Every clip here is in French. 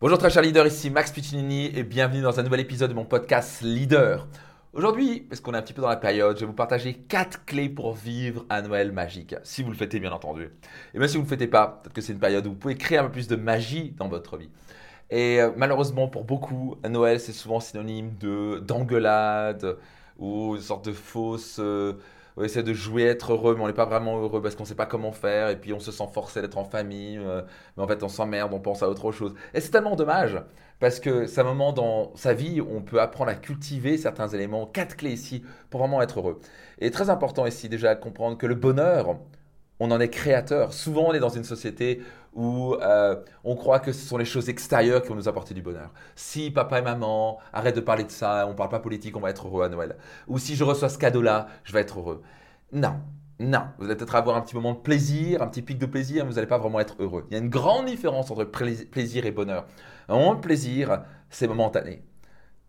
Bonjour très chers leaders, ici Max Piccinini et bienvenue dans un nouvel épisode de mon podcast Leader. Aujourd'hui, parce qu'on est un petit peu dans la période, je vais vous partager 4 clés pour vivre un Noël magique, si vous le fêtez bien entendu. Et même si vous ne le fêtez pas, peut-être que c'est une période où vous pouvez créer un peu plus de magie dans votre vie. Et euh, malheureusement pour beaucoup, Noël c'est souvent synonyme de d'engueulade ou une sorte de fausse... Euh, on essaie de jouer, être heureux, mais on n'est pas vraiment heureux parce qu'on ne sait pas comment faire, et puis on se sent forcé d'être en famille, euh, mais en fait on s'emmerde, on pense à autre chose. Et c'est tellement dommage, parce que c'est un moment dans sa vie où on peut apprendre à cultiver certains éléments, quatre clés ici, pour vraiment être heureux. Et très important ici déjà de comprendre que le bonheur, on en est créateur. Souvent, on est dans une société où euh, on croit que ce sont les choses extérieures qui vont nous apporter du bonheur. Si papa et maman arrêtent de parler de ça, on ne parle pas politique, on va être heureux à Noël. Ou si je reçois ce cadeau-là, je vais être heureux. Non, non. Vous allez peut-être avoir un petit moment de plaisir, un petit pic de plaisir, mais vous n'allez pas vraiment être heureux. Il y a une grande différence entre plaisir et bonheur. Un moment de plaisir, c'est momentané.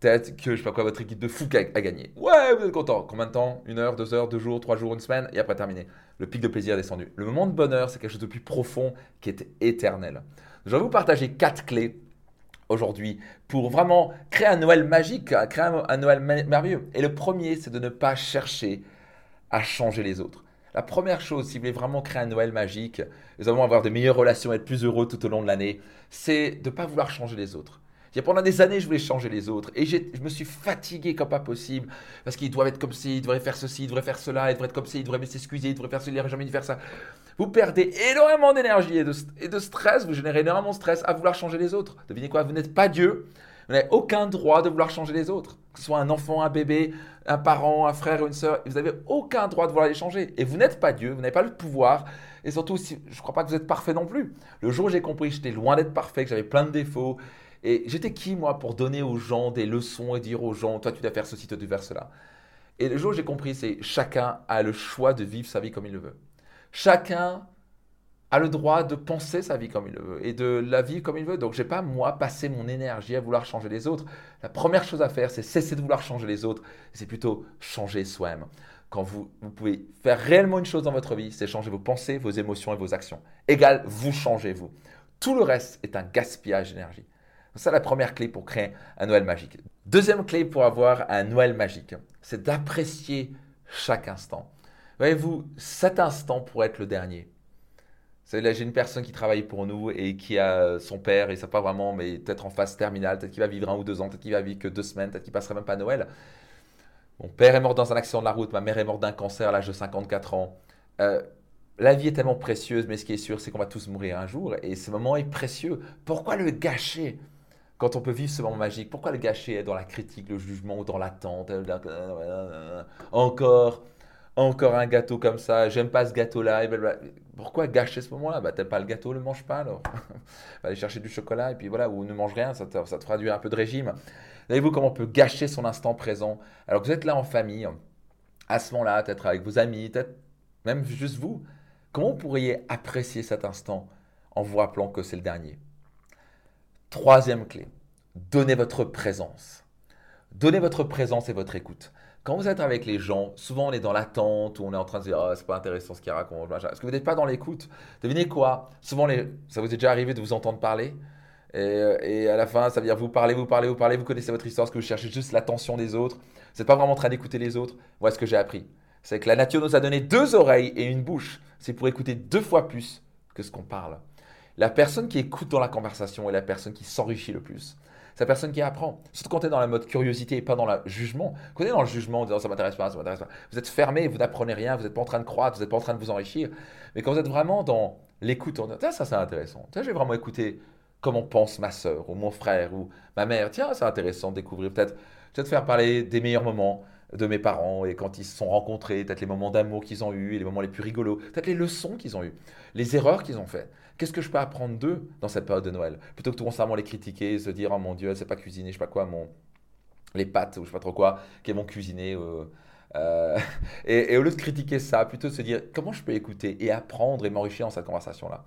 Peut-être que, je sais pas quoi, votre équipe de fou a, a, gagné. Ouais, vous êtes content. Combien de temps? Une heure, deux heures, deux jours, trois jours, une semaine, et après terminé. Le pic de plaisir est descendu. Le moment de bonheur, c'est quelque chose de plus profond qui est éternel. Je vais vous partager quatre clés aujourd'hui pour vraiment créer un Noël magique, créer un, Noël merveilleux. Et le premier, c'est de ne pas chercher à changer les autres. La première chose, si vous voulez vraiment créer un Noël magique, nous allons avoir de meilleures relations, être plus heureux tout au long de l'année, c'est de ne pas vouloir changer les autres pendant des années, je voulais changer les autres. Et je me suis fatigué comme pas possible. Parce qu'ils doivent être comme ci, ils devraient faire ceci, ils devraient faire cela, ils devraient être comme ci, ils devraient s'excuser, ils devraient faire cela, ils jamais dû faire ça. Vous perdez énormément d'énergie et de, stress, vous générez énormément de stress à vouloir changer les autres. Devinez quoi? Vous n'êtes pas Dieu. Vous n'avez aucun droit de vouloir changer les autres. Que ce soit un enfant, un bébé, un parent, un frère une sœur, vous n'avez aucun droit de vouloir les changer. Et vous n'êtes pas Dieu, vous n'avez pas le pouvoir. Et surtout, je ne crois pas que vous êtes parfait non plus. Le jour où j'ai compris j'étais loin d'être parfait, que j'avais plein de défauts, et j'étais qui, moi, pour donner aux gens des leçons et dire aux gens, toi, tu dois faire ceci, toi, tu dois faire cela. Et le jour où j'ai compris, c'est chacun a le choix de vivre sa vie comme il le veut. Chacun a le droit de penser sa vie comme il le veut et de la vivre comme il veut. Donc, je n'ai pas, moi, passé mon énergie à vouloir changer les autres. La première chose à faire, c'est cesser de vouloir changer les autres. C'est plutôt changer soi-même. Quand vous, vous pouvez faire réellement une chose dans votre vie, c'est changer vos pensées, vos émotions et vos actions. Égal, vous changez vous. Tout le reste est un gaspillage d'énergie. C'est la première clé pour créer un Noël magique. Deuxième clé pour avoir un Noël magique, c'est d'apprécier chaque instant. Voyez-vous, cet instant pourrait être le dernier. Là, j'ai une personne qui travaille pour nous et qui a son père, et sait pas vraiment, mais peut-être en phase terminale, peut-être qu'il va vivre un ou deux ans, peut-être qu'il va vivre que deux semaines, peut-être qu'il passerait même pas Noël. Mon père est mort dans un accident de la route, ma mère est morte d'un cancer à l'âge de 54 ans. Euh, la vie est tellement précieuse, mais ce qui est sûr, c'est qu'on va tous mourir un jour, et ce moment est précieux. Pourquoi le gâcher? Quand on peut vivre ce moment magique, pourquoi le gâcher dans la critique, le jugement ou dans l'attente? Encore, encore un gâteau comme ça, j'aime pas ce gâteau-là. Pourquoi gâcher ce moment-là? Bah, T'aimes pas le gâteau, le mange pas alors. Va aller chercher du chocolat et puis voilà, ou ne mange rien, ça te, ça te un peu de régime. Savez-vous comment on peut gâcher son instant présent? Alors que vous êtes là en famille, à ce moment-là, peut-être avec vos amis, peut-être même juste vous Comment vous pourriez apprécier cet instant en vous rappelant que c'est le dernier? Troisième clé, donnez votre présence. Donnez votre présence et votre écoute. Quand vous êtes avec les gens, souvent on est dans l'attente, ou on est en train de dire oh, c'est pas intéressant ce qu'il raconte. Est-ce que vous n'êtes pas dans l'écoute? Devinez quoi? Souvent, ça vous est déjà arrivé de vous entendre parler et, à la fin, ça veut dire vous parlez, vous parlez, vous parlez, vous connaissez votre histoire, ce que vous cherchez juste l'attention des autres? Vous n'êtes pas vraiment en train d'écouter les autres? Moi, ce que j'ai appris, c'est que la nature nous a donné deux oreilles et une bouche. C'est pour écouter deux fois plus que ce qu'on parle. La personne qui écoute dans la conversation est la personne qui s'enrichit le plus. C'est la personne qui apprend. Surtout quand tu es dans la mode curiosité et pas dans le jugement. Quand tu es dans le jugement en disant ça m'intéresse pas, ça m'intéresse pas, vous êtes fermé, vous n'apprenez rien, vous n'êtes pas en train de croître, vous n'êtes pas en train de vous enrichir. Mais quand vous êtes vraiment dans l'écoute, on dit ça c'est intéressant. Tiens, je vais vraiment écouter comment pense ma soeur ou mon frère ou ma mère. Tiens, c'est intéressant de découvrir peut-être peut-être faire parler des meilleurs moments de mes parents et quand ils se sont rencontrés, peut-être les moments d'amour qu'ils ont eus, les moments les plus rigolos, peut-être les leçons qu'ils ont eues, les erreurs qu'ils ont faites. Qu'est-ce que je peux apprendre d'eux dans cette période de Noël? Plutôt que tout constamment les critiquer et se dire Oh mon Dieu, elle sait pas cuisiner, je sais pas quoi, mon... les pâtes ou je sais pas trop quoi, qu'elles vont cuisiner. Euh, euh, et, au lieu de critiquer ça, plutôt de se dire Comment je peux écouter et apprendre et m'enrichir dans cette conversation-là?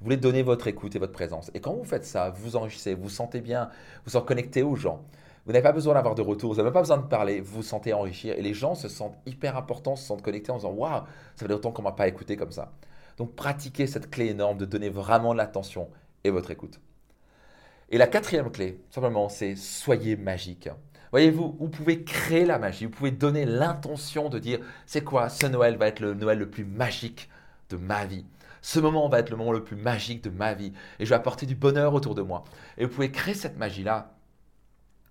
Vous voulez donner votre écoute et votre présence. Et quand vous faites ça, vous vous enrichissez, vous vous sentez bien, vous vous connectez aux gens. Vous n'avez pas besoin d'avoir de retour, vous n'avez pas besoin de parler, vous vous sentez enrichir. Et les gens se sentent hyper importants, se sentent connectés en disant Waouh, ça fait longtemps qu'on ne m'a pas écouté comme ça. Donc pratiquez cette clé énorme de donner vraiment de l'attention et votre écoute. Et la quatrième clé, simplement, c'est soyez magique. Voyez-vous, vous pouvez créer la magie, vous pouvez donner l'intention de dire, c'est quoi, ce Noël va être le Noël le plus magique de ma vie. Ce moment va être le moment le plus magique de ma vie. Et je vais apporter du bonheur autour de moi. Et vous pouvez créer cette magie-là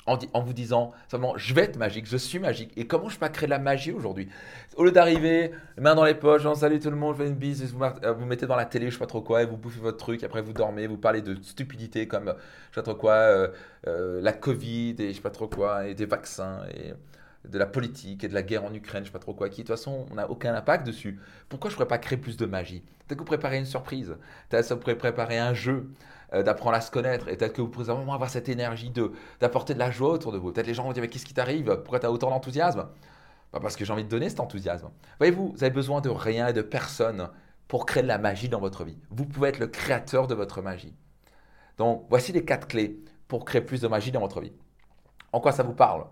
en, vous disant simplement je vais être magique, je suis magique. Et comment je peux créer de la magie aujourd'hui? Au lieu d'arriver, main dans les poches, genre, salut tout le monde, je fais une bise, vous, euh, vous mettez dans la télé, je sais pas trop quoi, et vous bouffez votre truc, après vous dormez, vous parlez de stupidité comme je sais pas trop quoi, euh, euh, la Covid et je sais pas trop quoi, et des vaccins et de la politique et de la guerre en Ukraine, je sais pas trop quoi, qui de toute façon on n'a aucun impact dessus. Pourquoi je pourrais pas créer plus de magie? Peut-être que vous préparez une surprise, peut-être que vous pourrez préparer un jeu, euh, d'apprendre à se connaître. Et peut-être que vous pourrez vraiment avoir cette énergie de, d'apporter de la joie autour de vous. Peut-être les gens vont dire, mais qu'est-ce qui t'arrive? Pourquoi tu as autant d'enthousiasme? Bah, Parce que j'ai envie de donner cet enthousiasme. Voyez-vous, vous avez besoin de rien et de personne pour créer de la magie dans votre vie. Vous pouvez être le créateur de votre magie. Donc, voici les quatre clés pour créer plus de magie dans votre vie. En quoi ça vous parle?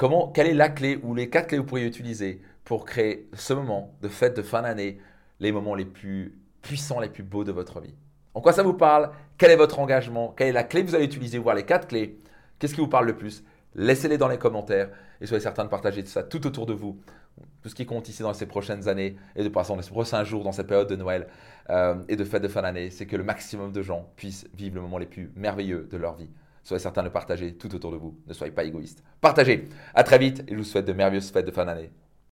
Comment, Quelle est la clé ou les quatre clés que vous pourriez utiliser pour créer ce moment de fête de fin d'année, les moments les plus puissants, les plus beaux de votre vie? En quoi ça vous parle? Quel est votre engagement? Quelle est la clé que vous allez utiliser Voir les quatre clés? Qu'est-ce qui vous parle le plus? Laissez-les dans les commentaires et soyez certain de partager ça tout autour de vous. Tout ce qui compte ici dans ces prochaines années et de passer dans ces prochains jours, dans cette période de Noël euh, et de fête de fin d'année, c'est que le maximum de gens puissent vivre le moment les plus merveilleux de leur vie. Soyez certain de partager tout autour de vous. Ne soyez pas égoïste. Partagez. À très vite et je vous souhaite de merveilleuses fêtes de fin d'année.